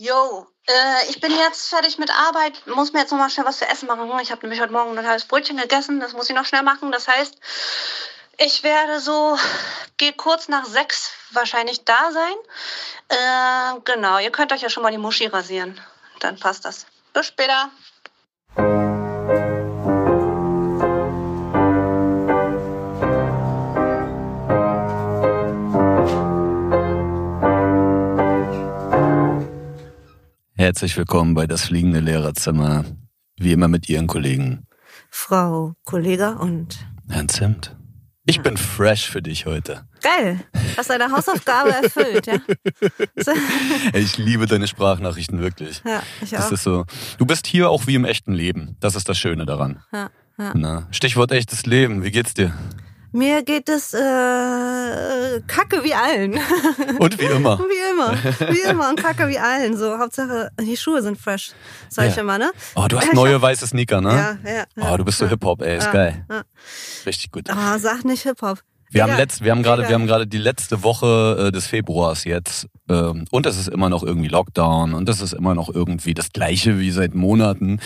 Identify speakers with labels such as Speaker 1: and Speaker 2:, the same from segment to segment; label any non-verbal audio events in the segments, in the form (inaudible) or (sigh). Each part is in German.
Speaker 1: Jo, äh, ich bin jetzt fertig mit Arbeit, muss mir jetzt noch mal schnell was zu essen machen. Ich habe nämlich heute Morgen ein halbes Brötchen gegessen, das muss ich noch schnell machen. Das heißt, ich werde so geht kurz nach sechs wahrscheinlich da sein. Äh, genau, ihr könnt euch ja schon mal die Muschi rasieren. Dann passt das. Bis später.
Speaker 2: Herzlich willkommen bei das fliegende Lehrerzimmer. Wie immer mit Ihren Kollegen.
Speaker 3: Frau Kollega und
Speaker 2: Herrn Zimt. Ich bin fresh für dich heute.
Speaker 3: Geil. Hast deine Hausaufgabe erfüllt, ja? (laughs)
Speaker 2: ich liebe deine Sprachnachrichten wirklich.
Speaker 3: Ja, ich auch.
Speaker 2: Das ist so. Du bist hier auch wie im echten Leben. Das ist das Schöne daran.
Speaker 3: Ja, ja.
Speaker 2: Na, Stichwort echtes Leben. Wie geht's dir?
Speaker 3: Mir geht es äh, kacke wie allen. (laughs)
Speaker 2: Und wie immer. (laughs)
Speaker 3: wie immer. Wie immer und kacke wie allen. So, Hauptsache, die Schuhe sind fresh. Sag ich
Speaker 2: Ja.
Speaker 3: immer, ne?
Speaker 2: Oh, du hast neue weiße Sneaker, ne?
Speaker 3: Ja, ja. ja.
Speaker 2: Oh, du bist so Hip-Hop, ey. Ist
Speaker 3: Ja,
Speaker 2: geil. Richtig gut.
Speaker 3: Ah, sag nicht Hip-Hop.
Speaker 2: Wir haben,
Speaker 3: Digga,
Speaker 2: letzt, wir haben gerade, wir haben gerade die letzte Woche äh, des Februars jetzt ähm, und es ist immer noch irgendwie Lockdown und es ist immer noch irgendwie das Gleiche wie seit Monaten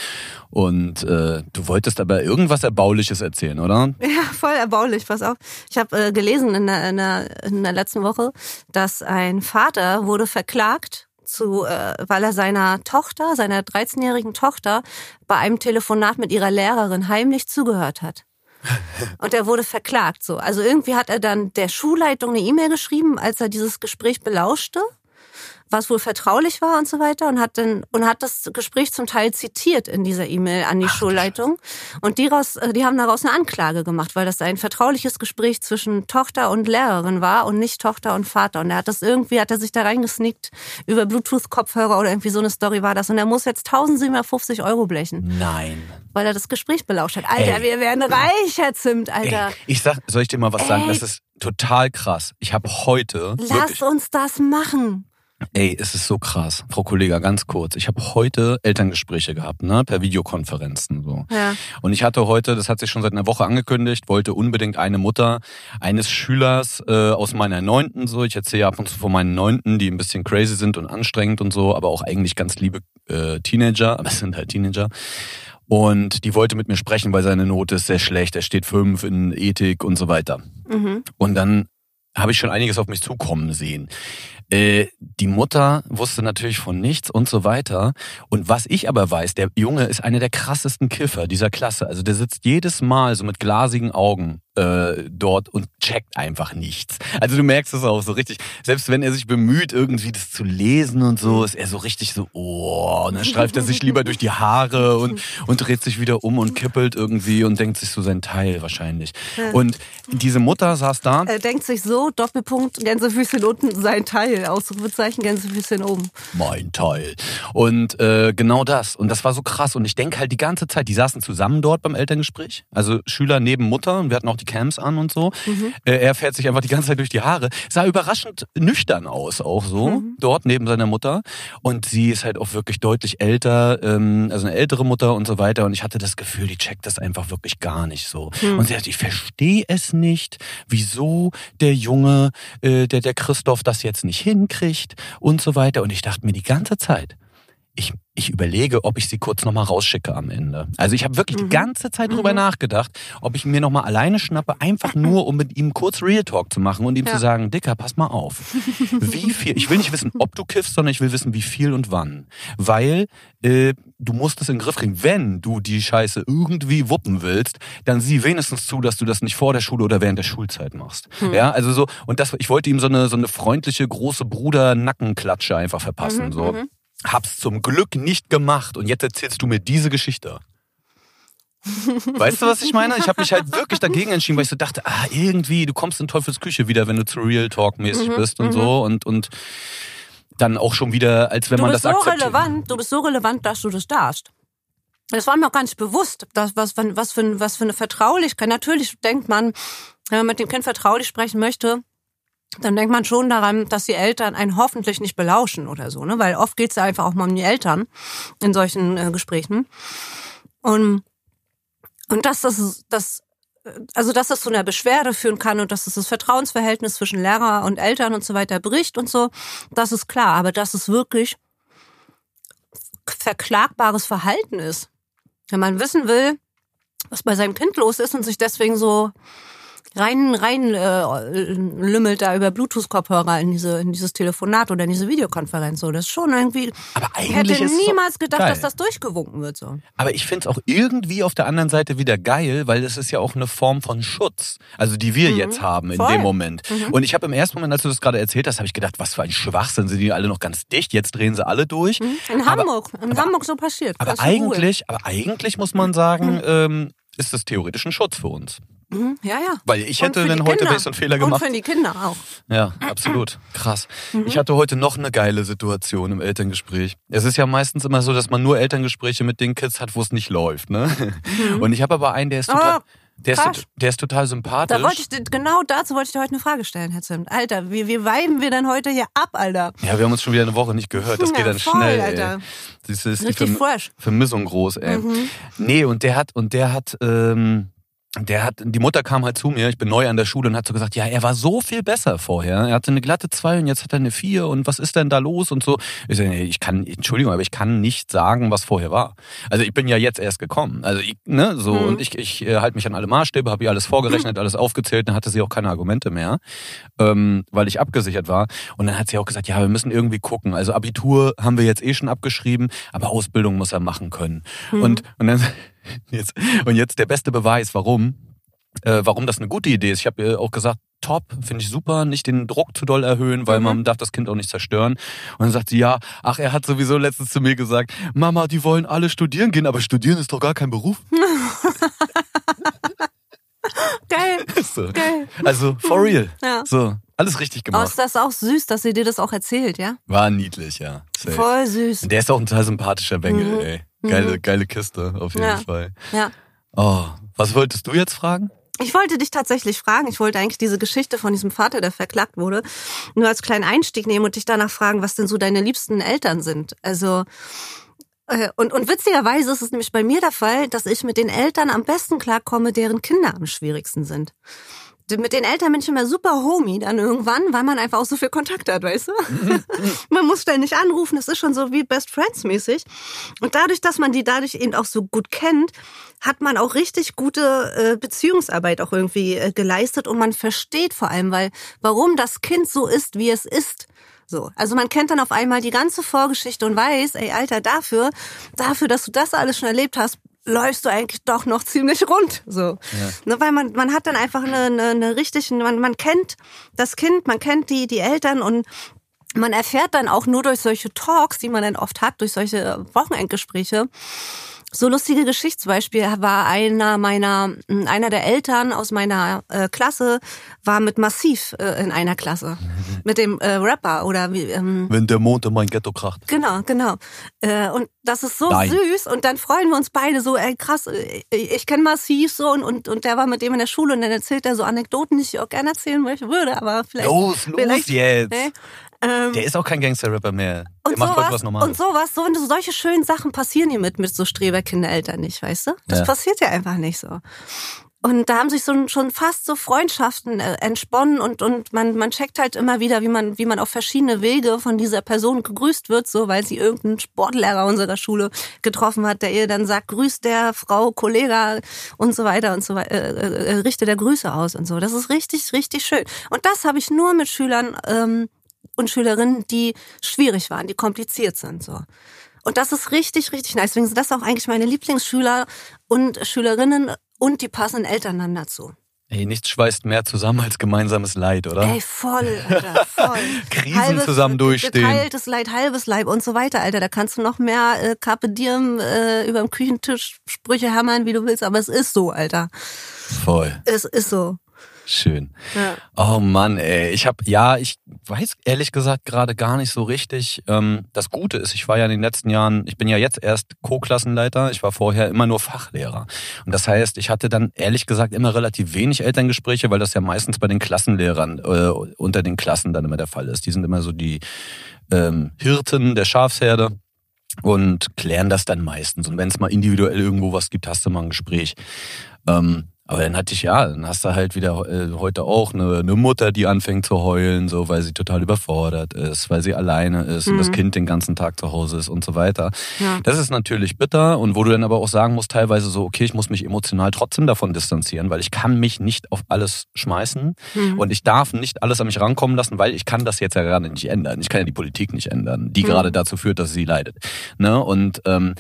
Speaker 2: und äh, du wolltest aber irgendwas Erbauliches erzählen, oder? (laughs)
Speaker 3: Ja, voll erbaulich, pass auf. Ich habe äh, gelesen in der, in, der, in der letzten Woche, dass ein Vater wurde verklagt zu, äh, weil er seiner Tochter, seiner 13-jährigen Tochter, bei einem Telefonat mit ihrer Lehrerin heimlich zugehört hat. Und er wurde verklagt so. Also irgendwie hat er dann der Schulleitung eine E-Mail geschrieben, als er dieses Gespräch belauschte, was wohl vertraulich war und so weiter und hat dann und hat das Gespräch zum Teil zitiert in dieser E-Mail an die Schulleitung und die, raus, äh, die haben daraus eine Anklage gemacht, weil das ein vertrauliches Gespräch zwischen Tochter und Lehrerin war und nicht Tochter und Vater und er hat das irgendwie hat er sich da reingesneakt über Bluetooth Kopfhörer oder irgendwie so eine Story war das und er muss jetzt 1750 Euro blechen,
Speaker 2: Nein.
Speaker 3: weil er das Gespräch belauscht hat. Alter,
Speaker 2: Ey.
Speaker 3: wir werden reich, Herr Zimt, Alter.
Speaker 2: Ey, ich sag, soll ich dir mal was sagen?
Speaker 3: Ey.
Speaker 2: Das ist total krass. Ich habe heute
Speaker 3: Lass
Speaker 2: wirklich,
Speaker 3: uns das machen.
Speaker 2: Ey, es ist so krass. Frau Kollega, ganz kurz. Ich habe heute Elterngespräche gehabt, ne, per Videokonferenzen so.
Speaker 3: Ja.
Speaker 2: Und ich hatte heute, das hat sich schon seit einer Woche angekündigt, wollte unbedingt eine Mutter eines Schülers äh, aus meiner Neunten, so, ich erzähle ja ab und zu von meinen Neunten, die ein bisschen crazy sind und anstrengend und so, aber auch eigentlich ganz liebe äh, Teenager, aber es sind halt Teenager. Und die wollte mit mir sprechen, weil seine Note ist sehr schlecht, er steht fünf in Ethik und so weiter.
Speaker 3: Mhm.
Speaker 2: Und dann habe ich schon einiges auf mich zukommen sehen. Äh, die Mutter wusste natürlich von nichts und so weiter. Und was ich aber weiß, der Junge ist einer der krassesten Kiffer dieser Klasse. Also der sitzt jedes Mal so mit glasigen Augen äh, dort und checkt einfach nichts. Also du merkst es auch so richtig. Selbst wenn er sich bemüht, irgendwie das zu lesen und so, ist er so richtig so, oh, und dann streift er sich lieber durch die Haare und, und dreht sich wieder um und kippelt irgendwie und denkt sich so sein Teil wahrscheinlich. Und diese Mutter saß da.
Speaker 3: Er denkt sich so, Doppelpunkt, Gänsefüßchen unten, sein Teil, Ausrufezeichen, Gänsefüßchen oben.
Speaker 2: mein Teil. Und äh, genau das. Und das war so krass. Und ich denke halt die ganze Zeit, die saßen zusammen dort beim Elterngespräch. Also Schüler neben Mutter und wir hatten auch die Cams an und so. Äh, er fährt sich einfach die ganze Zeit durch die Haare. Sah überraschend nüchtern aus, auch so, dort neben seiner Mutter. Und sie ist halt auch wirklich deutlich älter, ähm, also eine ältere Mutter und so weiter. Und ich hatte das Gefühl, die checkt das einfach wirklich gar nicht so. Und sie hat, ich verstehe es nicht, wieso der Junge, äh, der, der Christoph das jetzt nicht hinkriegt und so weiter. Und ich dachte mir die ganze Zeit, ich, ich überlege, ob ich sie kurz nochmal rausschicke am Ende. Also ich habe wirklich die ganze Zeit drüber nachgedacht, ob ich mir nochmal alleine schnappe, einfach nur, um mit ihm kurz Real Talk zu machen und ihm
Speaker 3: Ja.
Speaker 2: zu sagen, Dicker, pass mal auf. Wie (laughs) viel, ich will nicht wissen, ob du kiffst, sondern ich will wissen, wie viel und wann. Weil äh, du musst es in den Griff kriegen. Wenn du die Scheiße irgendwie wuppen willst, dann sieh wenigstens zu, dass du das nicht vor der Schule oder während der Schulzeit machst. Ja, also so, und das, ich wollte ihm so eine, so eine freundliche, große Bruder-Nackenklatsche einfach verpassen. so. Hab's zum Glück nicht gemacht und jetzt erzählst du mir diese Geschichte. Weißt du, was ich meine? Ich habe mich halt wirklich dagegen entschieden, weil ich so dachte, ah, irgendwie, du kommst in Teufels Küche wieder, wenn du zu Real Talk mäßig bist und so und, und dann auch schon wieder, als wenn
Speaker 3: Du
Speaker 2: man
Speaker 3: bist
Speaker 2: das
Speaker 3: so
Speaker 2: akzeptiert.
Speaker 3: relevant, du bist so relevant, dass du das darfst. Das war mir auch gar nicht bewusst, dass, was, was, was, für, was für eine Vertraulichkeit. Natürlich denkt man, wenn man mit dem Kind vertraulich sprechen möchte, dann denkt man schon daran, dass die Eltern einen hoffentlich nicht belauschen oder so, ne? Weil oft geht es ja einfach auch mal um die Eltern in solchen äh, Gesprächen. Und, und dass das, das, also dass das zu einer Beschwerde führen kann und dass es das Vertrauensverhältnis zwischen Lehrer und Eltern und so weiter bricht und so, das ist klar. Aber dass es wirklich verklagbares Verhalten ist. Wenn man wissen will, was bei seinem Kind los ist und sich deswegen so rein rein äh, lümmelt da über Bluetooth-Kopfhörer in diese in dieses Telefonat oder in diese Videokonferenz so das ist schon irgendwie
Speaker 2: Aber eigentlich
Speaker 3: ich hätte niemals gedacht
Speaker 2: geil.
Speaker 3: dass das durchgewunken wird so
Speaker 2: Aber ich finde es auch irgendwie auf der anderen Seite wieder geil, weil es ist ja auch eine Form von Schutz, also die wir jetzt haben in
Speaker 3: Mhm. Voll. Mhm.
Speaker 2: dem Moment. Und ich habe im ersten Moment, als du das gerade erzählt hast, habe ich gedacht, was für ein Schwachsinn, sind die alle noch ganz dicht, jetzt drehen sie alle durch.
Speaker 3: in
Speaker 2: Aber-
Speaker 3: Hamburg in Hamburg so passiert
Speaker 2: Aber
Speaker 3: Das cool.
Speaker 2: eigentlich, aber eigentlich muss man sagen, ähm, ist das theoretisch ein Schutz für uns.
Speaker 3: Mhm, ja ja
Speaker 2: Weil ich hätte
Speaker 3: die
Speaker 2: dann heute,
Speaker 3: Kinder.
Speaker 2: einen Fehler gemacht
Speaker 3: und für die Kinder auch
Speaker 2: Ja, absolut. Krass.
Speaker 3: Mhm.
Speaker 2: Ich hatte heute noch eine geile Situation im Elterngespräch. Es ist ja meistens immer so, dass man nur Elterngespräche mit den Kids hat, wo es nicht läuft. Ne? Und ich habe aber einen, der ist total,
Speaker 3: Mhm. Ah,
Speaker 2: der, ist, der ist total sympathisch.
Speaker 3: Da wollte ich genau dazu wollte ich dir heute eine Frage stellen, Herr Zimt. Alter, wie, wie weiben wir denn heute hier ab, Alter?
Speaker 2: ja, wir haben uns schon wieder eine Woche nicht gehört. Das
Speaker 3: Ja,
Speaker 2: geht dann
Speaker 3: voll,
Speaker 2: schnell.
Speaker 3: Alter.
Speaker 2: Ey. Das ist die
Speaker 3: Richtig
Speaker 2: Verm
Speaker 3: fresh. Mhm.
Speaker 2: Vermissung groß, ey. Nee, und der hat, und der hat, ähm, der hat, die Mutter kam halt zu mir, ich bin neu an der Schule und hat so gesagt, ja, er war so viel besser vorher. Er hatte eine glatte 2 und jetzt hat er eine 4 und was ist denn da los und so. Ich sage, nee, ich kann, Entschuldigung, aber ich kann nicht sagen, was vorher war. Also ich bin ja jetzt erst gekommen. Also ich, ne, so,
Speaker 3: Mhm.
Speaker 2: und ich, ich äh, halte mich an alle Maßstäbe, habe ihr alles vorgerechnet, alles aufgezählt, dann hatte sie auch keine Argumente mehr, ähm, weil ich abgesichert war. Und dann hat sie auch gesagt, ja, wir müssen irgendwie gucken. Also Abitur haben wir jetzt eh schon abgeschrieben, aber Ausbildung muss er machen können. Und, und dann jetzt, und jetzt der beste Beweis, warum, äh, warum das eine gute Idee ist. Ich habe ihr auch gesagt, top, finde ich super, nicht den Druck zu doll erhöhen, weil man darf das Kind auch nicht zerstören. Und dann sagt sie, ja, ach, er hat sowieso letztens zu mir gesagt, Mama, die wollen alle studieren gehen, aber studieren ist doch gar kein Beruf. (laughs)
Speaker 3: Geil.
Speaker 2: So.
Speaker 3: Geil.
Speaker 2: Also, for real.
Speaker 3: Ja.
Speaker 2: So, alles richtig
Speaker 3: Aber
Speaker 2: gemacht.
Speaker 3: ist das auch süß, dass sie dir das auch erzählt, ja?
Speaker 2: War niedlich, ja. Safe.
Speaker 3: Voll süß.
Speaker 2: Und der ist auch ein total sympathischer Bengel,
Speaker 3: Mhm.
Speaker 2: ey. Geile, geile Kiste, auf jeden
Speaker 3: Ja.
Speaker 2: Fall.
Speaker 3: Ja.
Speaker 2: Oh, was wolltest du jetzt fragen?
Speaker 3: Ich wollte dich tatsächlich fragen, ich wollte eigentlich diese Geschichte von diesem Vater, der verklagt wurde, nur als kleinen Einstieg nehmen und dich danach fragen, was denn so deine liebsten Eltern sind. Also äh, und, und witzigerweise ist es nämlich bei mir der Fall, dass ich mit den Eltern am besten klarkomme, deren Kinder am schwierigsten sind. Mit den Eltern bin ich immer super homie dann irgendwann, weil man einfach auch so viel Kontakt hat, weißt du? (laughs) man muss ständig anrufen, das ist schon so wie Best Friends mäßig. Und dadurch, dass man die dadurch eben auch so gut kennt, hat man auch richtig gute äh, Beziehungsarbeit auch irgendwie äh, geleistet und man versteht vor allem, weil warum das Kind so ist, wie es ist. So, also man kennt dann auf einmal die ganze Vorgeschichte und weiß, ey Alter, dafür, dafür, dass du das alles schon erlebt hast, läufst du eigentlich doch noch ziemlich rund. So, ne, weil man man hat dann einfach eine, eine, eine richtige, man man kennt das Kind, man kennt die die Eltern und man erfährt dann auch nur durch solche Talks, die man dann oft hat, durch solche Wochenendgespräche, so lustige Geschichtsbeispiel war einer meiner, einer der Eltern aus meiner äh, Klasse war mit Massiv äh, in einer Klasse. (laughs) Mit dem äh, Rapper oder wie, ähm,
Speaker 2: Wenn der Mond in mein Ghetto kracht.
Speaker 3: Genau, genau. Äh, und das ist so
Speaker 2: Nein.
Speaker 3: süß und dann freuen wir uns beide so, ey krass, äh, ich kenne Massiv so und, und, und der war mit dem in der Schule und dann erzählt er so Anekdoten, die ich auch gerne erzählen möchte, würde, aber vielleicht...
Speaker 2: Los, los
Speaker 3: vielleicht,
Speaker 2: jetzt.
Speaker 3: Ne? Ähm,
Speaker 2: Der ist auch kein Gangster-Rapper mehr. Der
Speaker 3: und
Speaker 2: macht heute
Speaker 3: sowas,
Speaker 2: was Normales.
Speaker 3: und sowas, so, und solche schönen Sachen passieren hier mit, mit so Streberkindereltern nicht, weißt du? Das
Speaker 2: Ja.
Speaker 3: passiert ja einfach nicht so. Und da haben sich so schon fast so Freundschaften äh, entsponnen und, und man, man checkt halt immer wieder, wie man, wie man auf verschiedene Wege von dieser Person gegrüßt wird, so weil sie irgendeinen Sportlehrer unserer Schule getroffen hat, der ihr dann sagt, grüßt der Frau, Kollege und so weiter und so weiter, äh, äh, äh, richte der Grüße aus und so. Das ist richtig, richtig schön. Und das habe ich nur mit Schülern ähm, und Schülerinnen, die schwierig waren, die kompliziert sind, so. Und das ist richtig, richtig nice. Deswegen sind das auch eigentlich meine Lieblingsschüler und Schülerinnen und die passenden Eltern dann dazu.
Speaker 2: Ey, nichts schweißt mehr zusammen als gemeinsames Leid, oder?
Speaker 3: Ey, voll, Alter, voll. (laughs)
Speaker 2: Krisen zusammen durchstehen.
Speaker 3: Geteiltes Leid, halbes Leib und so weiter, Alter. Da kannst du noch mehr äh, Carpe Diem äh, über dem Küchentisch Sprüche hämmern, wie du willst, aber es ist so, Alter.
Speaker 2: Voll.
Speaker 3: Es ist so.
Speaker 2: Schön.
Speaker 3: Ja.
Speaker 2: Oh Mann, ey. Ich habe, ja, ich weiß ehrlich gesagt gerade gar nicht so richtig. Ähm, das Gute ist, ich war ja in den letzten Jahren, ich bin ja jetzt erst Co-Klassenleiter, ich war vorher immer nur Fachlehrer. Und das heißt, ich hatte dann ehrlich gesagt immer relativ wenig Elterngespräche, weil das ja meistens bei den Klassenlehrern äh, unter den Klassen dann immer der Fall ist. Die sind immer so die ähm, Hirten der Schafsherde und klären das dann meistens. Und wenn es mal individuell irgendwo was gibt, hast du mal ein Gespräch. Ähm, Aber dann hatte ich ja, dann hast du halt wieder äh, heute auch eine, eine Mutter, die anfängt zu heulen, so weil sie total überfordert ist, weil sie alleine ist mhm. und das mhm. Kind den ganzen Tag zu Hause ist und so weiter. Ja. Das ist natürlich bitter und wo du dann aber auch sagen musst, teilweise so, okay, ich muss mich emotional trotzdem davon distanzieren, weil ich kann mich nicht auf alles schmeißen mhm. und ich darf nicht alles an mich rankommen lassen, weil ich kann das jetzt ja gerade nicht ändern. Ich kann ja die Politik nicht ändern, die mhm. gerade dazu führt, dass sie leidet. Ne? Und ähm,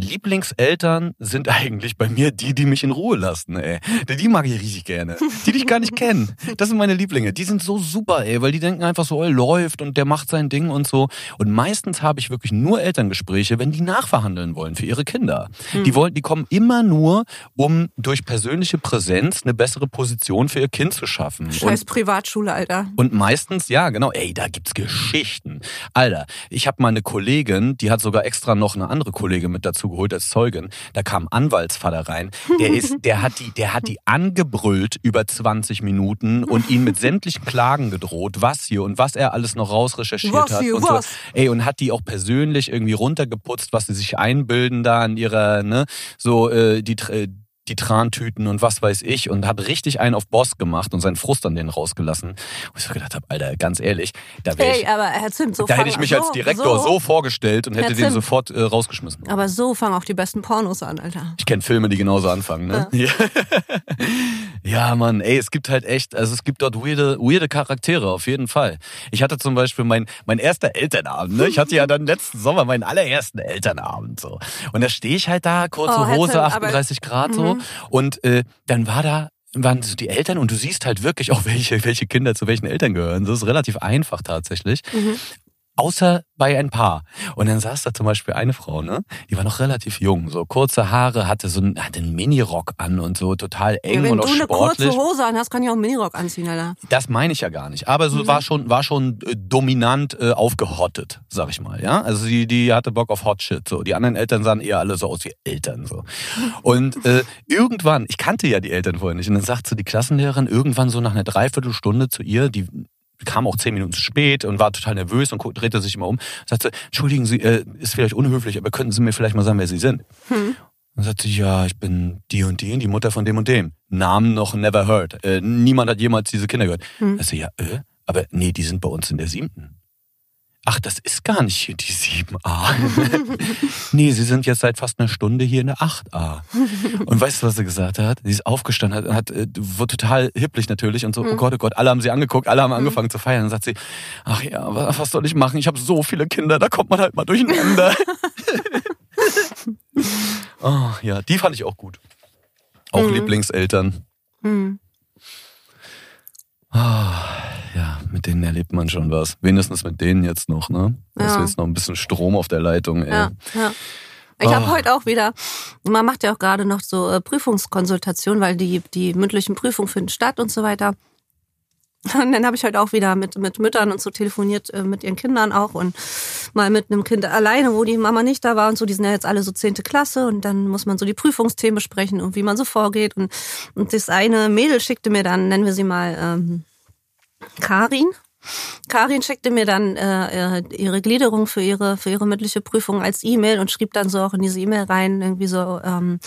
Speaker 2: Lieblingseltern sind eigentlich bei mir die, die mich in Ruhe lassen, ey. Die mag ich richtig gerne. Die, die ich gar nicht kenne. Das sind meine Lieblinge. Die sind so super, ey, weil die denken einfach so, oh, läuft und der macht sein Ding und so. Und meistens habe ich wirklich nur Elterngespräche, wenn die nachverhandeln wollen für ihre Kinder. Hm. Die wollen, die kommen immer nur, um durch persönliche Präsenz eine bessere Position für ihr Kind zu schaffen.
Speaker 3: Scheiß und, Privatschule, Alter.
Speaker 2: Und meistens, ja, genau, ey, da gibt's Geschichten. Alter, ich habe mal eine Kollegin, die hat sogar extra noch eine andere Kollegin mit dazu geholt als Zeugin. Da kam ein Anwaltsvater rein. Der ist, der hat die, der hat die angebrüllt über 20 Minuten und ihn mit sämtlichen Klagen gedroht, was hier und was er alles noch rausrecherchiert was hat. Hier, und was? So. Ey, und hat die auch persönlich irgendwie runtergeputzt, was sie sich einbilden da an ihrer, ne, so äh, die die Trantüten und was weiß ich und hat richtig einen auf Boss gemacht und seinen Frust an denen rausgelassen. Wo ich so gedacht habe, Alter, ganz ehrlich, da wäre ich,
Speaker 3: aber Herr Zimt, so
Speaker 2: da hätte ich mich als Direktor so, so vorgestellt und hätte den sofort äh, rausgeschmissen.
Speaker 3: Aber so fangen auch die besten Pornos an, Alter.
Speaker 2: Ich kenne Filme, die genauso anfangen, ne? Ja. (laughs) (laughs) ja, Mann, ey, es gibt halt echt, also es gibt dort weirde, weirde Charaktere, auf jeden Fall. Ich hatte zum Beispiel mein, mein erster Elternabend, ne? Ich hatte ja dann letzten Sommer meinen allerersten Elternabend, so. Und da stehe ich halt da, kurze oh, Hose, 38 Grad, so. Mhm. Und äh, dann war da waren so die Eltern und du siehst halt wirklich auch, (laughs) welche, welche Kinder zu welchen Eltern gehören. Das ist relativ einfach tatsächlich. Mhm außer bei ein paar. Und dann saß da zum Beispiel eine Frau, ne? Die war noch relativ jung, so kurze Haare, hatte so einen, hatte einen Minirock an und so total eng ja, und auch sportlich. Wenn du eine kurze
Speaker 3: Hose an hast, kann ich auch einen Minirock anziehen, Alter.
Speaker 2: Das meine ich ja gar nicht. Aber so mhm. war schon, war schon äh, dominant äh, aufgehottet, sag ich mal, ja? Also die, die hatte Bock auf Hot Shit, so. Die anderen Eltern sahen eher alle so aus wie Eltern, so. Und äh, irgendwann, ich kannte ja die Eltern vorher nicht, und dann sagt so die Klassenlehrerin irgendwann so nach einer Dreiviertelstunde zu ihr, die kam auch zehn Minuten zu spät und war total nervös und drehte sich immer um. Sagte, entschuldigen Sie, äh, ist vielleicht unhöflich, aber könnten Sie mir vielleicht mal sagen, wer Sie sind? Hm. Dann sagte sie, ja, ich bin die und die, die Mutter von dem und dem. Namen noch never heard. Äh, niemand hat jemals diese Kinder gehört. Hm. Also ja, äh, aber nee, die sind bei uns in der siebten ach, das ist gar nicht hier die 7a. (laughs) nee, sie sind jetzt seit fast einer Stunde hier in der 8a. Und weißt du, was sie gesagt hat? Sie ist aufgestanden, hat, hat äh, wurde total hipplich natürlich und so, mhm. oh Gott, oh Gott, alle haben sie angeguckt, alle haben angefangen mhm. zu feiern. Dann sagt sie, ach ja, was soll ich machen? Ich habe so viele Kinder, da kommt man halt mal durcheinander. (laughs) oh, ja, die fand ich auch gut. Auch mhm. Lieblingseltern. Mhm. Oh mit denen erlebt man schon was. Wenigstens mit denen jetzt noch, ne? Da ja. ist jetzt noch ein bisschen Strom auf der Leitung, ey. Ja, ja.
Speaker 3: Ich oh. habe heute auch wieder, man macht ja auch gerade noch so äh, Prüfungskonsultationen, weil die, die mündlichen Prüfungen finden statt und so weiter. Und dann habe ich heute auch wieder mit, mit Müttern und so telefoniert, äh, mit ihren Kindern auch und mal mit einem Kind alleine, wo die Mama nicht da war und so. Die sind ja jetzt alle so zehnte Klasse und dann muss man so die Prüfungsthemen besprechen und wie man so vorgeht. Und, und das eine Mädel schickte mir dann, nennen wir sie mal, ähm, Karin. Karin schickte mir dann äh, äh, ihre Gliederung für ihre für ihre mündliche Prüfung als E-Mail und schrieb dann so auch in diese E-Mail rein irgendwie so ähm,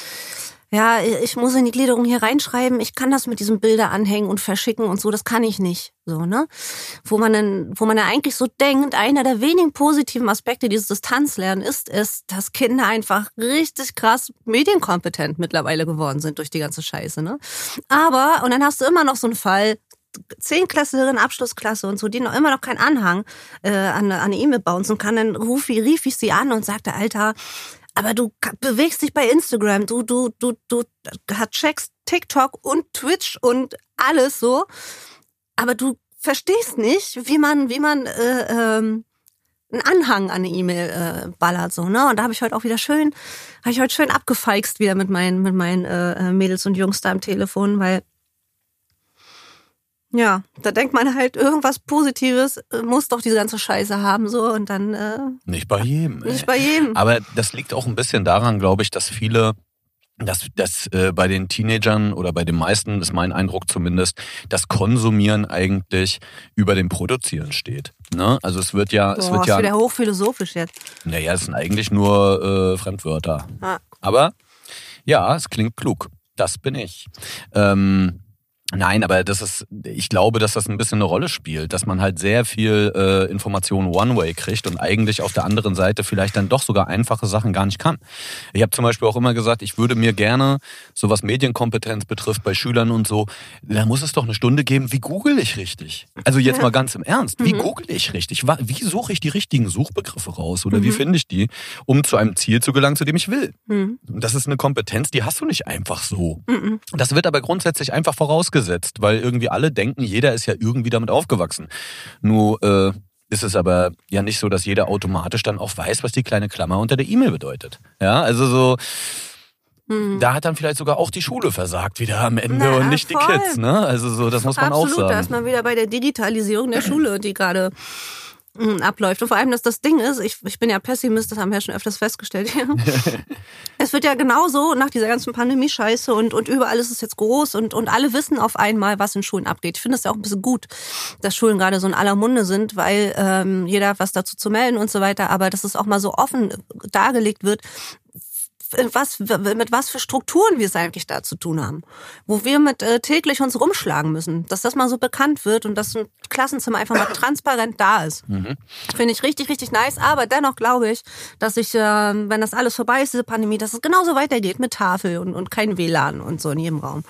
Speaker 3: ja ich muss in die Gliederung hier reinschreiben ich kann das mit diesem Bilder anhängen und verschicken und so das kann ich nicht. So ne? Wo man dann wo man ja eigentlich so denkt einer der wenigen positiven Aspekte dieses Distanzlernen ist es dass Kinder einfach richtig krass medienkompetent mittlerweile geworden sind durch die ganze Scheiße ne? Aber und dann hast du immer noch so einen Fall Zehnklässlerin, Abschlussklasse und so, die noch immer noch keinen Anhang äh, an, an eine E-Mail bouncen kann, dann ruf, rief ich sie an und sagte, Alter, aber du bewegst dich bei Instagram, du, du, du, du checkst TikTok und Twitch und alles so, aber du verstehst nicht, wie man, wie man äh, ähm, einen Anhang an eine E-Mail äh, ballert so ne? Und da habe ich heute auch wieder schön habe ich heute schön abgefeixt wieder mit meinen mit meinen äh, Mädels und Jungs da am Telefon weil ja, da denkt man halt, irgendwas Positives äh, muss doch diese ganze Scheiße haben, so und dann. Äh,
Speaker 2: nicht bei jedem.
Speaker 3: Nicht ey. bei jedem.
Speaker 2: Aber das liegt auch ein bisschen daran, glaube ich, dass viele dass, dass äh, bei den Teenagern oder bei den meisten, ist mein Eindruck zumindest, das Konsumieren eigentlich über dem Produzieren steht. Ne? Also es wird ja...
Speaker 3: Boah,
Speaker 2: es wird ja
Speaker 3: wieder hochphilosophisch jetzt.
Speaker 2: Naja, es sind eigentlich nur äh, Fremdwörter. Ah. Aber ja, es klingt klug. Das bin ich. Ähm, Nein, aber das ist, ich glaube, dass das ein bisschen eine Rolle spielt, dass man halt sehr viel äh, Information One-Way kriegt und eigentlich auf der anderen Seite vielleicht dann doch sogar einfache Sachen gar nicht kann. Ich habe zum Beispiel auch immer gesagt, ich würde mir gerne, so was Medienkompetenz betrifft bei Schülern und so, da muss es doch eine Stunde geben, wie google ich richtig? Also jetzt mal ganz im Ernst, wie mhm. google ich richtig? Wie suche ich die richtigen Suchbegriffe raus oder mhm. wie finde ich die, um zu einem Ziel zu gelangen, zu dem ich will? Mhm. Das ist eine Kompetenz, die hast du nicht einfach so. Mhm. Das wird aber grundsätzlich einfach vorausgesetzt gesetzt, weil irgendwie alle denken, jeder ist ja irgendwie damit aufgewachsen. Nur äh, ist es aber ja nicht so, dass jeder automatisch dann auch weiß, was die kleine Klammer unter der E-Mail bedeutet. Ja, also so. Hm. Da hat dann vielleicht sogar auch die Schule versagt wieder am Ende Na, und nicht voll. die Kids, ne? Also so, das muss man
Speaker 3: Absolut,
Speaker 2: auch sagen.
Speaker 3: Da ist man wieder bei der Digitalisierung der Schule, die gerade abläuft. Und vor allem, dass das Ding ist, ich, ich bin ja Pessimist, das haben wir ja schon öfters festgestellt. (laughs) es wird ja genauso nach dieser ganzen Pandemie-Scheiße und, und überall ist es jetzt groß und, und alle wissen auf einmal, was in Schulen abgeht. Ich finde es ja auch ein bisschen gut, dass Schulen gerade so in aller Munde sind, weil ähm, jeder hat was dazu zu melden und so weiter, aber dass es auch mal so offen dargelegt wird, was, mit was für Strukturen wir es eigentlich da zu tun haben. Wo wir mit äh, täglich uns rumschlagen müssen. Dass das mal so bekannt wird und dass ein Klassenzimmer einfach mal transparent da ist. Mhm. Finde ich richtig, richtig nice. Aber dennoch glaube ich, dass ich, äh, wenn das alles vorbei ist, diese Pandemie, dass es genauso weitergeht mit Tafel und, und kein WLAN und so in jedem Raum.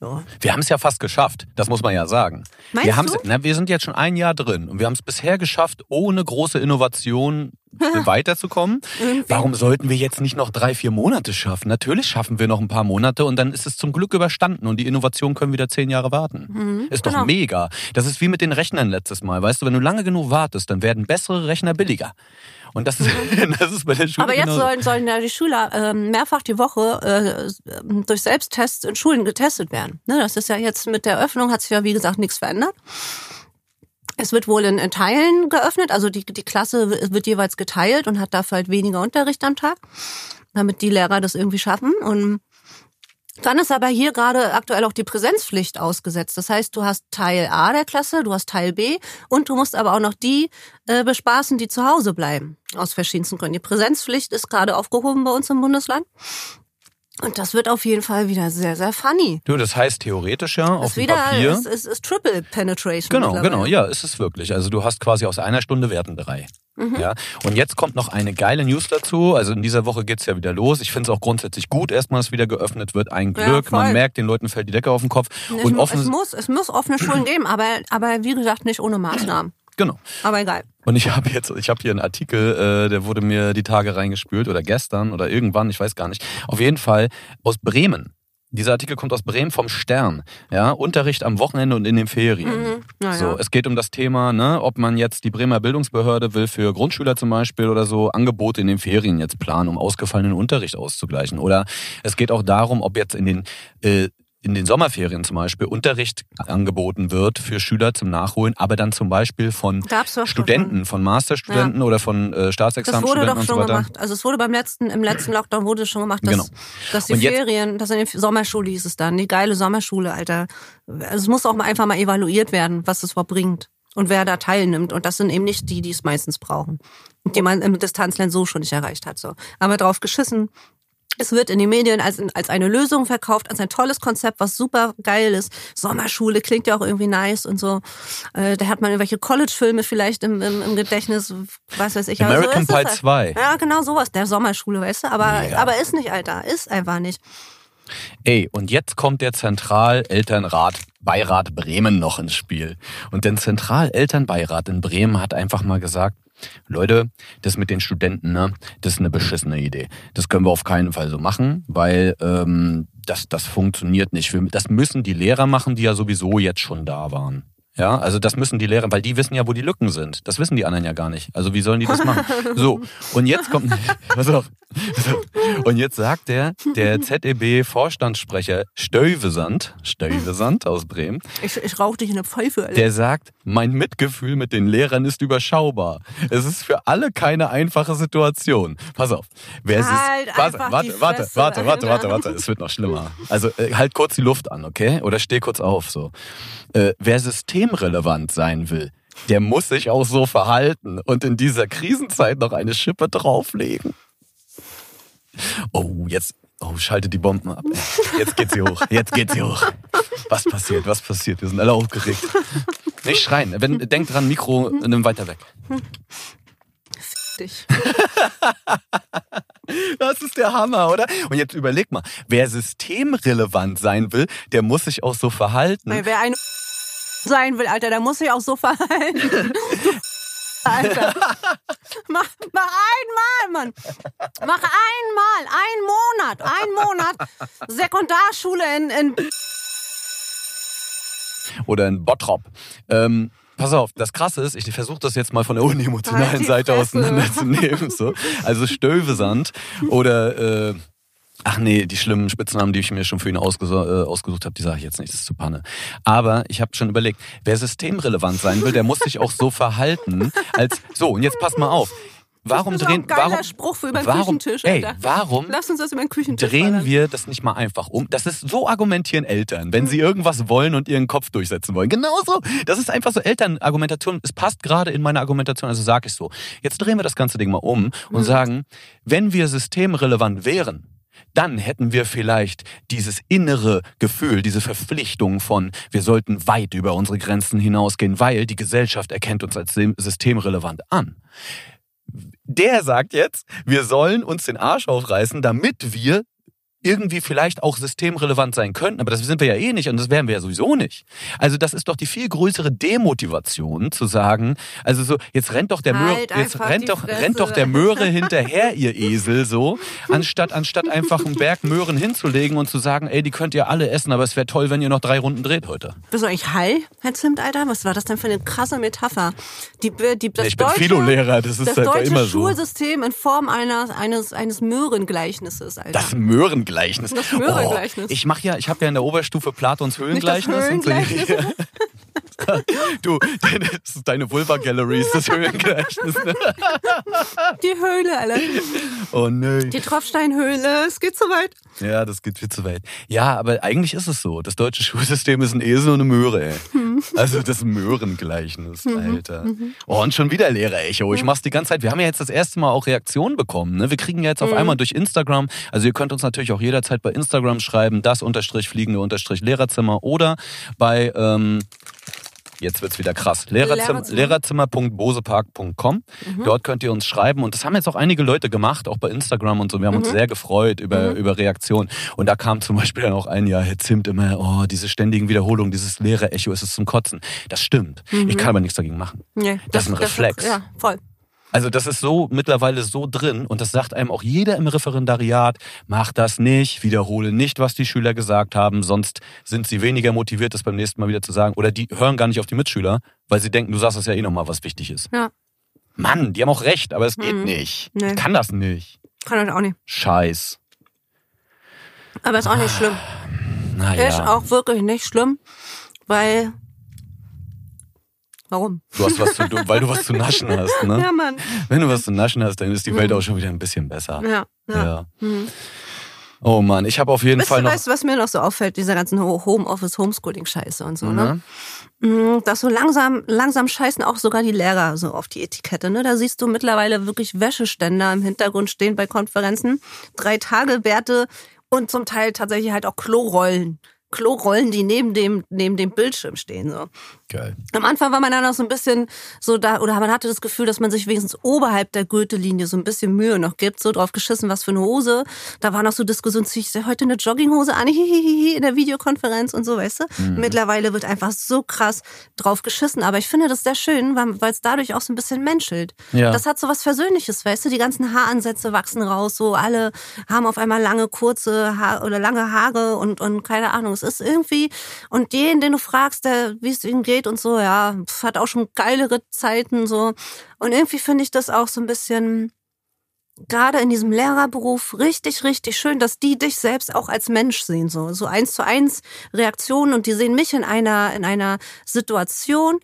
Speaker 2: Ja. Wir haben es ja fast geschafft, das muss man ja sagen.
Speaker 3: Meinst
Speaker 2: wir,
Speaker 3: du?
Speaker 2: Na, wir sind jetzt schon ein Jahr drin und wir haben es bisher geschafft, ohne große Innovation (laughs) weiterzukommen. Warum sollten wir jetzt nicht noch drei, vier Monate schaffen? Natürlich schaffen wir noch ein paar Monate und dann ist es zum Glück überstanden und die Innovation können wieder zehn Jahre warten. Mhm, ist doch genau. mega. Das ist wie mit den Rechnern letztes Mal. Weißt du, wenn du lange genug wartest, dann werden bessere Rechner billiger. Und das ist, (laughs) das ist bei der Schule.
Speaker 3: Aber jetzt genau. sollen, sollen ja die Schüler äh, mehrfach die Woche äh, durch Selbsttests in Schulen getestet werden. Ne, das ist ja jetzt mit der Öffnung hat sich ja wie gesagt nichts verändert. Es wird wohl in, in Teilen geöffnet, also die, die Klasse wird jeweils geteilt und hat dafür halt weniger Unterricht am Tag, damit die Lehrer das irgendwie schaffen. Und dann ist aber hier gerade aktuell auch die Präsenzpflicht ausgesetzt. Das heißt, du hast Teil A der Klasse, du hast Teil B und du musst aber auch noch die äh, bespaßen, die zu Hause bleiben. Aus verschiedensten Gründen. Die Präsenzpflicht ist gerade aufgehoben bei uns im Bundesland. Und das wird auf jeden Fall wieder sehr, sehr funny.
Speaker 2: Du, das heißt theoretisch ja auf dem Papier.
Speaker 3: Es ist, ist Triple Penetration.
Speaker 2: Genau, genau, ja, ist es wirklich. Also du hast quasi aus einer Stunde werden drei. Mhm. Ja, und jetzt kommt noch eine geile News dazu. Also in dieser Woche geht's ja wieder los. Ich finde es auch grundsätzlich gut, erstmal, dass wieder geöffnet wird. Ein Glück. Ja, Man merkt, den Leuten fällt die Decke auf den Kopf.
Speaker 3: Es, und offen es, muss, es muss offene Schulen geben, aber, aber wie gesagt, nicht ohne Maßnahmen.
Speaker 2: Genau.
Speaker 3: Aber egal.
Speaker 2: Und ich habe jetzt, ich habe hier einen Artikel, äh, der wurde mir die Tage reingespült oder gestern oder irgendwann, ich weiß gar nicht. Auf jeden Fall aus Bremen. Dieser Artikel kommt aus Bremen vom Stern. Ja, Unterricht am Wochenende und in den Ferien. Mhm. Ja, so, es geht um das Thema, ne, ob man jetzt die Bremer Bildungsbehörde will für Grundschüler zum Beispiel oder so Angebote in den Ferien jetzt planen, um ausgefallenen Unterricht auszugleichen. Oder es geht auch darum, ob jetzt in den äh, in den Sommerferien zum Beispiel Unterricht angeboten wird für Schüler zum Nachholen, aber dann zum Beispiel von Studenten, von Masterstudenten ja. oder von äh, Staatsexamenstudenten.
Speaker 3: Das wurde doch schon so gemacht. Also es wurde beim letzten, im letzten Lockdown wurde schon gemacht, dass, genau. dass die und Ferien, dass in der Sommerschule hieß es dann, die geile Sommerschule, Alter. Also es muss auch mal einfach mal evaluiert werden, was es überhaupt bringt und wer da teilnimmt. Und das sind eben nicht die, die es meistens brauchen. Die man im Distanzland so schon nicht erreicht hat. So. Aber drauf geschissen, es wird in den Medien als, als eine Lösung verkauft, als ein tolles Konzept, was super geil ist. Sommerschule klingt ja auch irgendwie nice und so. Äh, da hat man irgendwelche College-Filme vielleicht im, im, im Gedächtnis, was weiß ich.
Speaker 2: American so Pie 2. Halt.
Speaker 3: Ja, genau sowas. Der Sommerschule, weißt du? Aber, ja. aber ist nicht, Alter. Ist einfach nicht.
Speaker 2: Ey, und jetzt kommt der Zentralelternrat Beirat Bremen noch ins Spiel. Und der Zentralelternbeirat in Bremen hat einfach mal gesagt, Leute, das mit den Studenten, ne, das ist eine beschissene Idee. Das können wir auf keinen Fall so machen, weil ähm, das, das funktioniert nicht. Das müssen die Lehrer machen, die ja sowieso jetzt schon da waren. Ja, also das müssen die Lehrer, weil die wissen ja, wo die Lücken sind. Das wissen die anderen ja gar nicht. Also wie sollen die das machen? (laughs) So, und jetzt kommt, (laughs) pass auf, und jetzt sagt der, der ZEB-Vorstandssprecher Stövesand, Stövesand aus Bremen.
Speaker 3: Ich, ich rauche dich in der Pfeife. Alter.
Speaker 2: Der sagt, mein Mitgefühl mit den Lehrern ist überschaubar. Es ist für alle keine einfache Situation. Pass auf. Wer
Speaker 3: halt
Speaker 2: ist, warte, warte, warte, warte, warte, warte, warte, es wird noch schlimmer. Also äh, halt kurz die Luft an, okay? Oder steh kurz auf, so. Äh, wer systemrelevant sein will, der muss sich auch so verhalten und in dieser Krisenzeit noch eine Schippe drauflegen. Oh, jetzt, Oh, schalte die Bomben ab. Jetzt geht sie hoch. Jetzt geht sie hoch. Was passiert? Was passiert? Wir sind alle aufgeregt. Nicht schreien. Wenn, denk dran, Mikro, nimm weiter weg.
Speaker 3: Dich.
Speaker 2: Das ist der Hammer, oder? Und jetzt überleg mal, wer systemrelevant sein will, der muss sich auch so verhalten.
Speaker 3: Weil wer ein sein will, Alter, der muss sich auch so verhalten. (laughs) Alter. Mach, mach einmal, Mann. Mach einmal, ein Monat, ein Monat Sekundarschule in, in
Speaker 2: Oder in Bottrop. Ähm, Pass auf, das Krasse ist, ich versuche das jetzt mal von der unemotionalen
Speaker 3: Halt
Speaker 2: Seite
Speaker 3: Fresse.
Speaker 2: auseinanderzunehmen. So. Also Stövesand oder, äh, ach nee, die schlimmen Spitznamen, die ich mir schon für ihn ausgesu äh, ausgesucht habe, die sage ich jetzt nicht, das ist zu Panne. Aber ich habe schon überlegt, wer systemrelevant sein will, der muss sich auch so verhalten, als, so, und jetzt pass mal auf. Warum
Speaker 3: ein
Speaker 2: drehen,
Speaker 3: geiler
Speaker 2: warum,
Speaker 3: Spruch für über den
Speaker 2: warum,
Speaker 3: Küchentisch,
Speaker 2: ey, warum
Speaker 3: Lass uns das über den Küchentisch
Speaker 2: drehen
Speaker 3: ballern.
Speaker 2: wir das nicht mal einfach um. Das ist so argumentieren Eltern, wenn sie irgendwas wollen und ihren Kopf durchsetzen wollen. Genauso. Das ist einfach so Elternargumentation. Es passt gerade in meine Argumentation, also sage ich so. Jetzt drehen wir das ganze Ding mal um und sagen, wenn wir systemrelevant wären, dann hätten wir vielleicht dieses innere Gefühl, diese Verpflichtung von, wir sollten weit über unsere Grenzen hinausgehen, weil die Gesellschaft erkennt uns als systemrelevant an. Der sagt jetzt, wir sollen uns den Arsch aufreißen, damit wir irgendwie vielleicht auch systemrelevant sein könnten, aber das sind wir ja eh nicht und das wären wir ja sowieso nicht. Also das ist doch die viel größere Demotivation zu sagen, also so jetzt rennt doch der Möhre,
Speaker 3: Halt
Speaker 2: jetzt
Speaker 3: einfach
Speaker 2: rennt doch
Speaker 3: Fresse.
Speaker 2: rennt doch der Möhre hinterher, ihr Esel so, anstatt anstatt einfach einen Berg Möhren hinzulegen und zu sagen, ey, die könnt ihr alle essen, aber es wäre toll, wenn ihr noch drei Runden dreht heute.
Speaker 3: Bist du eigentlich Hall, Herr Zimt, Alter? Was war das denn für eine krasse Metapher? Die, die, das
Speaker 2: ich bin
Speaker 3: deutsche,
Speaker 2: Philo-Lehrer, das ist
Speaker 3: das
Speaker 2: halt
Speaker 3: deutsche
Speaker 2: immer so.
Speaker 3: Schulsystem in Form einer, eines, eines Möhrengleichnisses, Alter.
Speaker 2: Das Möhrengleichnis.
Speaker 3: Das Möhrengleichnis.
Speaker 2: Oh, ich mache ja, ich habe ja in der Oberstufe Platons Höhlengleichnis. und so.
Speaker 3: Höhlengleichnis? (laughs) (laughs)
Speaker 2: du, deine, das ist deine Vulva Gallery, ist das Höhlengleichnis. Ne?
Speaker 3: die Höhle, Alter.
Speaker 2: Oh nö.
Speaker 3: Die Tropfsteinhöhle. Es geht so weit.
Speaker 2: Ja, das geht viel zu weit. Ja, aber eigentlich ist es so. Das deutsche Schulsystem ist ein Esel und eine Möhre, ey.
Speaker 3: Hm.
Speaker 2: Also das Möhrengleichnis,
Speaker 3: Mhm.
Speaker 2: Alter. Oh, und schon wieder Lehrer-Echo. Ich mach's die ganze Zeit. Wir haben ja jetzt das erste Mal auch Reaktionen bekommen. Ne? Wir kriegen ja jetzt
Speaker 3: Mhm.
Speaker 2: auf einmal durch Instagram, also ihr könnt uns natürlich auch jederzeit bei Instagram schreiben, das unterstrich fliegende unterstrich Lehrerzimmer oder bei ähm, Jetzt wird's wieder krass. Lehrerzimmer,
Speaker 3: Lehrerzimmer.
Speaker 2: Lehrerzimmer.bosepark.com. Dort könnt ihr uns schreiben. Und das haben jetzt auch einige Leute gemacht, auch bei Instagram und so. Wir haben uns sehr gefreut über, über Reaktionen. Und da kam zum Beispiel dann auch ein, ja, Herr Zimt immer, oh, diese ständigen Wiederholungen, dieses Lehrer-Echo, ist es zum Kotzen. Das stimmt. Ich kann aber nichts dagegen machen.
Speaker 3: Nee,
Speaker 2: Das ist ein Reflex.
Speaker 3: ja, voll.
Speaker 2: Also das ist so mittlerweile so drin und das sagt einem auch jeder im Referendariat, mach das nicht, wiederhole nicht, was die Schüler gesagt haben, sonst sind sie weniger motiviert, das beim nächsten Mal wieder zu sagen. Oder die hören gar nicht auf die Mitschüler, weil sie denken, du sagst das ja eh nochmal, was wichtig ist.
Speaker 3: Ja.
Speaker 2: Mann, die haben auch recht, aber es geht
Speaker 3: Mhm.
Speaker 2: nicht.
Speaker 3: Nee.
Speaker 2: Ich kann das nicht.
Speaker 3: Kann das auch nicht.
Speaker 2: Scheiß.
Speaker 3: Aber ist auch nicht schlimm.
Speaker 2: Naja.
Speaker 3: Ist auch wirklich nicht schlimm, weil. Warum?
Speaker 2: Du hast was zu, weil du was zu naschen hast, ne?
Speaker 3: Ja, Mann.
Speaker 2: Wenn du was zu naschen hast, dann ist die Welt auch schon wieder ein bisschen besser.
Speaker 3: Ja, ja.
Speaker 2: Ja.
Speaker 3: Mhm.
Speaker 2: Oh Mann, ich habe auf jeden
Speaker 3: Weißt
Speaker 2: Fall noch.
Speaker 3: weißt du, was mir noch so auffällt, dieser ganzen Ho- Homeoffice, Homeschooling-Scheiße und so, ne?
Speaker 2: Ne?
Speaker 3: Mhm, Dass so langsam, langsam scheißen auch sogar die Lehrer so auf die Etikette, ne? Da siehst du mittlerweile wirklich Wäscheständer im Hintergrund stehen bei Konferenzen, drei Tage Werte und zum Teil tatsächlich halt auch Klorollen. Klorollen, die neben dem, neben dem Bildschirm stehen, so.
Speaker 2: Geil.
Speaker 3: Am Anfang war man dann noch so ein bisschen so da, oder man hatte das Gefühl, dass man sich wenigstens oberhalb der Gürtellinie so ein bisschen Mühe noch gibt, so drauf geschissen, was für eine Hose. Da war noch so Diskussion, zieh ich heute eine Jogginghose an, (laughs) hihihihi, in der Videokonferenz und so, weißt du? Mittlerweile wird einfach so krass drauf geschissen. Aber ich finde das sehr schön, weil es dadurch auch so ein bisschen menschelt.
Speaker 2: Ja.
Speaker 3: Das hat so was Versöhnliches, weißt du? Die ganzen Haaransätze wachsen raus, so alle haben auf einmal lange, kurze Haar oder lange Haare und, und keine Ahnung. Es ist irgendwie, und jeden, den du fragst, der, wie es ihm geht und so, ja, hat auch schon geilere Zeiten, so. Und irgendwie finde ich das auch so ein bisschen, gerade in diesem Lehrerberuf richtig, richtig schön, dass die dich selbst auch als Mensch sehen, so, so eins zu eins Reaktionen und die sehen mich in einer, in einer Situation,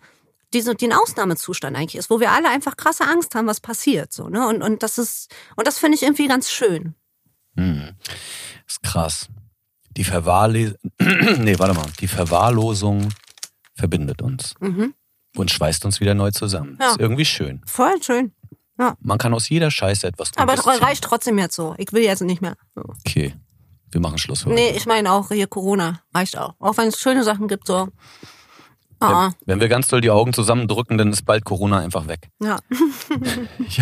Speaker 3: die, so, die ein Ausnahmezustand eigentlich ist, wo wir alle einfach krasse Angst haben, was passiert, so, ne, und, und das ist, und das finde ich irgendwie ganz schön.
Speaker 2: Hm. Ist krass. Die Verwahrle (clears throat) nee, warte mal. Die Verwahrlosung verbindet uns
Speaker 3: Mhm.
Speaker 2: und schweißt uns wieder neu zusammen.
Speaker 3: Ja.
Speaker 2: Ist irgendwie schön.
Speaker 3: Voll schön.
Speaker 2: Man kann aus jeder Scheiße etwas
Speaker 3: Aber es
Speaker 2: ziehen.
Speaker 3: reicht trotzdem jetzt so. Ich will jetzt nicht mehr. So.
Speaker 2: Okay. wir machen Schluss für
Speaker 3: Nee,
Speaker 2: heute.
Speaker 3: ich meine auch hier Corona. Reicht auch. Auch wenn es schöne Sachen gibt, so. Ah,
Speaker 2: Wenn, wenn wir ganz doll die Augen zusammendrücken, dann ist bald Corona einfach weg.
Speaker 3: ja. (laughs)
Speaker 2: Ich,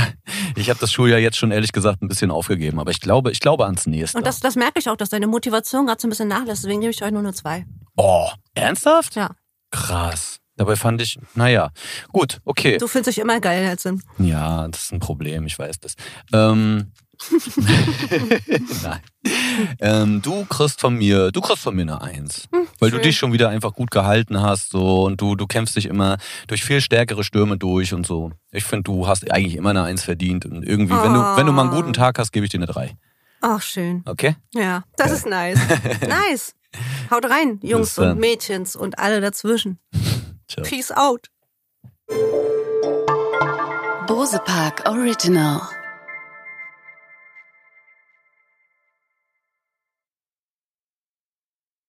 Speaker 2: ich habe das Schuljahr jetzt schon ehrlich gesagt ein bisschen aufgegeben, aber ich glaube, ich glaube ans nächste.
Speaker 3: Und das, das merke ich auch, dass deine Motivation gerade so ein bisschen nachlässt. Deswegen gebe ich euch nur eine zwei.
Speaker 2: oh, ernsthaft?
Speaker 3: Ja.
Speaker 2: Krass. Dabei fand ich, naja, gut, okay.
Speaker 3: Du fühlst dich immer geil, Nelson.
Speaker 2: Ja, das ist ein Problem, ich weiß das. Ähm, (laughs) (laughs) Nein. Ähm, du kriegst von mir, du kriegst von mir eine Eins. weil du
Speaker 3: schön.
Speaker 2: dich schon wieder einfach gut gehalten hast, so, und du, du kämpfst dich immer durch viel stärkere Stürme durch und so. Ich finde, du hast eigentlich immer eine Eins verdient. Und irgendwie, wenn du, wenn du mal einen guten Tag hast, gebe ich dir eine Drei.
Speaker 3: Ach, schön.
Speaker 2: Okay?
Speaker 3: Ja, das ist nice. (laughs) nice. Haut rein, Jungs und Mädchens und alle dazwischen. (laughs)
Speaker 2: Ciao.
Speaker 3: Peace out.
Speaker 4: Bose Park Original.